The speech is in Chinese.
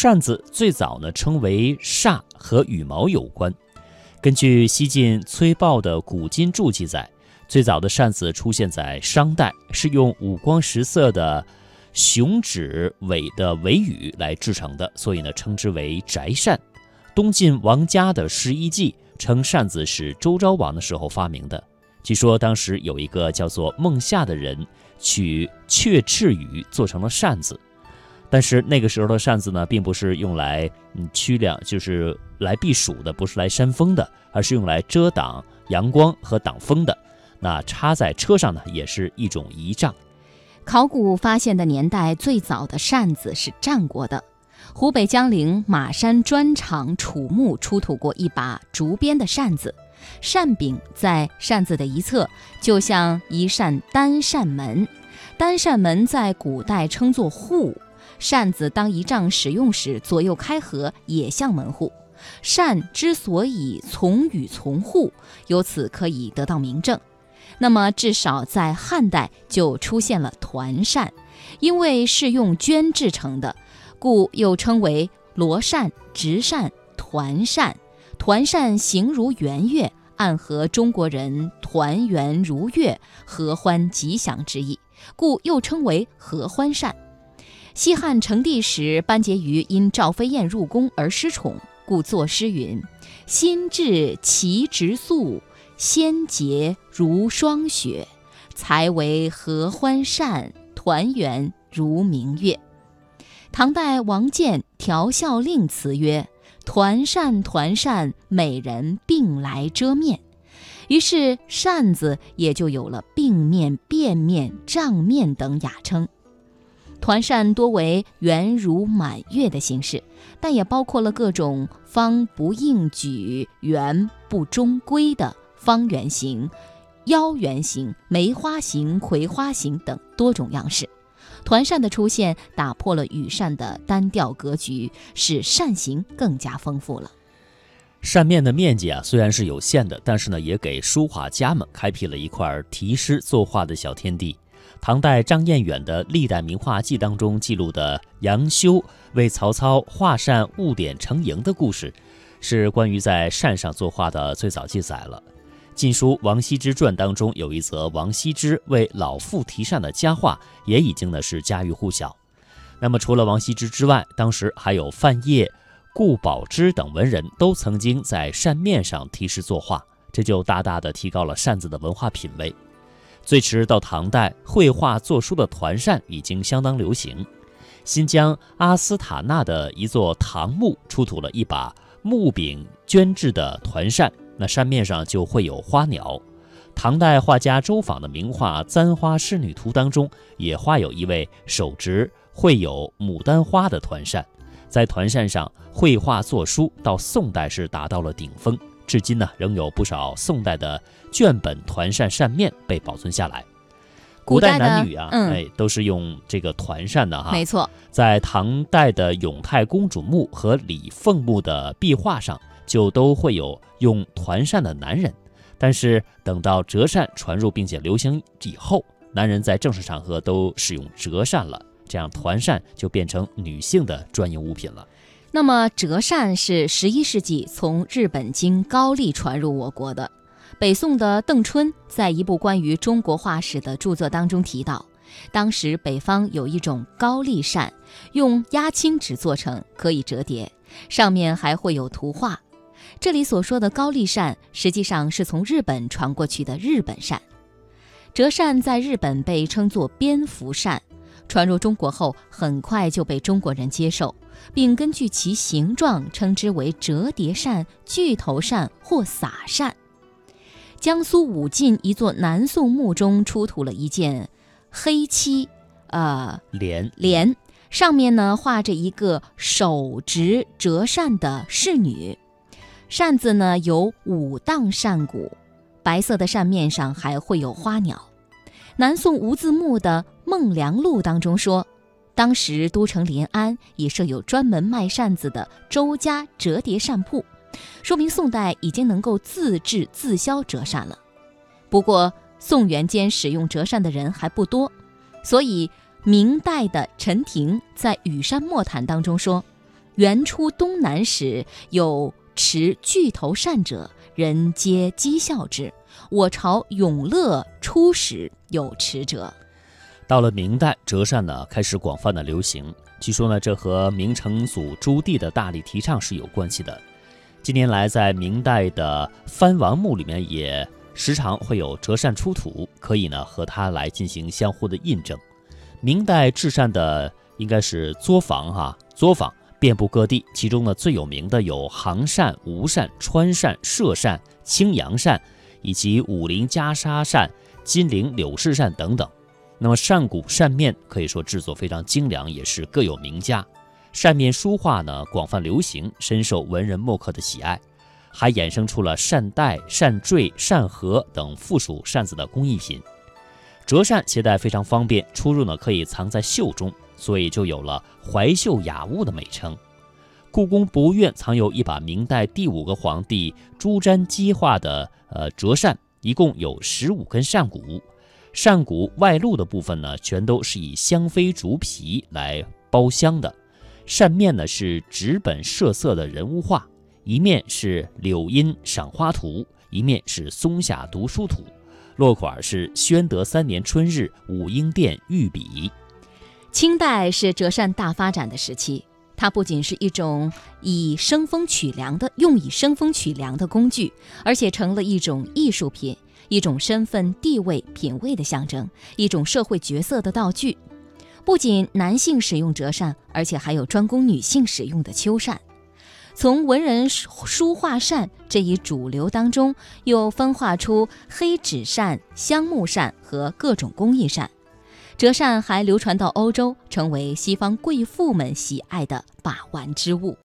扇子最早呢称为扇，和羽毛有关。根据西晋崔豹的古今注记载，最早的扇子出现在商代，是用五光十色的熊指尾的尾羽来制成的，所以呢称之为宅扇。东晋王嘉的《十一记》称扇子是周昭王的时候发明的。据说当时有一个叫做孟夏的人，取雀翅羽做成了扇子。但是那个时候的扇子呢，并不是用来嗯驱凉，就是来避暑的，不是来扇风的，而是用来遮挡阳光和挡风的。那插在车上呢，也是一种仪仗。考古发现的年代最早的扇子是战国的。湖北江陵马山砖厂楚墓出土过一把竹编的扇子，扇柄在扇子的一侧，就像一扇单扇门。单扇门在古代称作户。扇子当仪仗使用时，左右开合也像门户。扇之所以从与从户，由此可以得到明证。那么，至少在汉代就出现了团扇，因为是用绢制成的，故又称为罗扇、直扇、团扇。团扇形如圆月，暗合中国人团圆如月、合欢吉祥之意，故又称为合欢扇。西汉成帝时，班婕妤因赵飞燕入宫而失宠，故作诗云：“心至其直素，仙洁如霜雪。才为合欢扇，团圆如明月。”唐代王建《调笑令》词曰：“团扇团扇，美人并来遮面。”于是扇子也就有了并面、变面、帐面等雅称。团扇多为圆如满月的形式，但也包括了各种方不应举、圆不中规的方圆形、腰圆形、梅花形、葵花形等多种样式。团扇的出现打破了羽扇的单调格局，使扇形更加丰富了。扇面的面积啊虽然是有限的，但是呢，也给书画家们开辟了一块题诗作画的小天地。唐代张彦远的《历代名画记》当中记录的杨修为曹操画扇误点成蝇的故事，是关于在扇上作画的最早记载了。《晋书·王羲之传》当中有一则王羲之为老妇题扇的佳话，也已经呢是家喻户晓。那么除了王羲之之外，当时还有范晔、顾宝之等文人都曾经在扇面上题诗作画，这就大大的提高了扇子的文化品位。最迟到唐代，绘画作书的团扇已经相当流行。新疆阿斯塔纳的一座唐墓出土了一把木柄绢制的团扇，那扇面上就会有花鸟。唐代画家周昉的名画《簪花仕女图》当中，也画有一位手执绘有牡丹花的团扇，在团扇上绘画作书，到宋代是达到了顶峰。至今呢，仍有不少宋代的卷本团扇扇面被保存下来。古代男女啊，哎，都是用这个团扇的哈。没错，在唐代的永泰公主墓和李凤墓的壁画上，就都会有用团扇的男人。但是等到折扇传入并且流行以后，男人在正式场合都使用折扇了，这样团扇就变成女性的专用物品了。那么，折扇是十一世纪从日本经高丽传入我国的。北宋的邓春在一部关于中国画史的著作当中提到，当时北方有一种高丽扇，用压青纸做成，可以折叠，上面还会有图画。这里所说的高丽扇，实际上是从日本传过去的日本扇。折扇在日本被称作蝙蝠扇，传入中国后，很快就被中国人接受。并根据其形状称之为折叠扇、巨头扇或撒扇。江苏武进一座南宋墓中出土了一件黑漆呃莲莲，上面呢画着一个手执折扇的侍女，扇子呢有五档扇骨，白色的扇面上还会有花鸟。南宋吴自牧的《孟良录》当中说。当时都城临安已设有专门卖扇子的周家折叠扇铺，说明宋代已经能够自制自销折扇了。不过宋元间使用折扇的人还不多，所以明代的陈廷在《羽扇墨谈》当中说：“元初东南时，有持巨头扇者，人皆讥笑之。我朝永乐初始有持者。到了明代，折扇呢开始广泛的流行。据说呢，这和明成祖朱棣的大力提倡是有关系的。近年来，在明代的藩王墓里面也时常会有折扇出土，可以呢和它来进行相互的印证。明代制扇的应该是作坊哈，作坊遍布各地，其中呢最有名的有杭扇、吴扇、川扇、歙扇、青阳扇，以及武陵袈裟扇、金陵柳氏扇等等。那么扇骨、扇面可以说制作非常精良，也是各有名家。扇面书画呢广泛流行，深受文人墨客的喜爱，还衍生出了扇带、扇坠、扇盒等附属扇子的工艺品。折扇携带非常方便，出入呢可以藏在袖中，所以就有了怀秀雅物的美称。故宫博物院藏有一把明代第五个皇帝朱瞻基画的呃折扇，一共有十五根扇骨。扇骨外露的部分呢，全都是以香妃竹皮来包镶的。扇面呢是纸本设色的人物画，一面是柳荫赏花图，一面是松下读书图。落款是宣德三年春日武英殿御笔。清代是折扇大发展的时期，它不仅是一种以生风取凉的用以生风取凉的工具，而且成了一种艺术品。一种身份地位品位的象征，一种社会角色的道具。不仅男性使用折扇，而且还有专供女性使用的秋扇。从文人书画扇这一主流当中，又分化出黑纸扇、香木扇和各种工艺扇。折扇还流传到欧洲，成为西方贵妇们喜爱的把玩之物。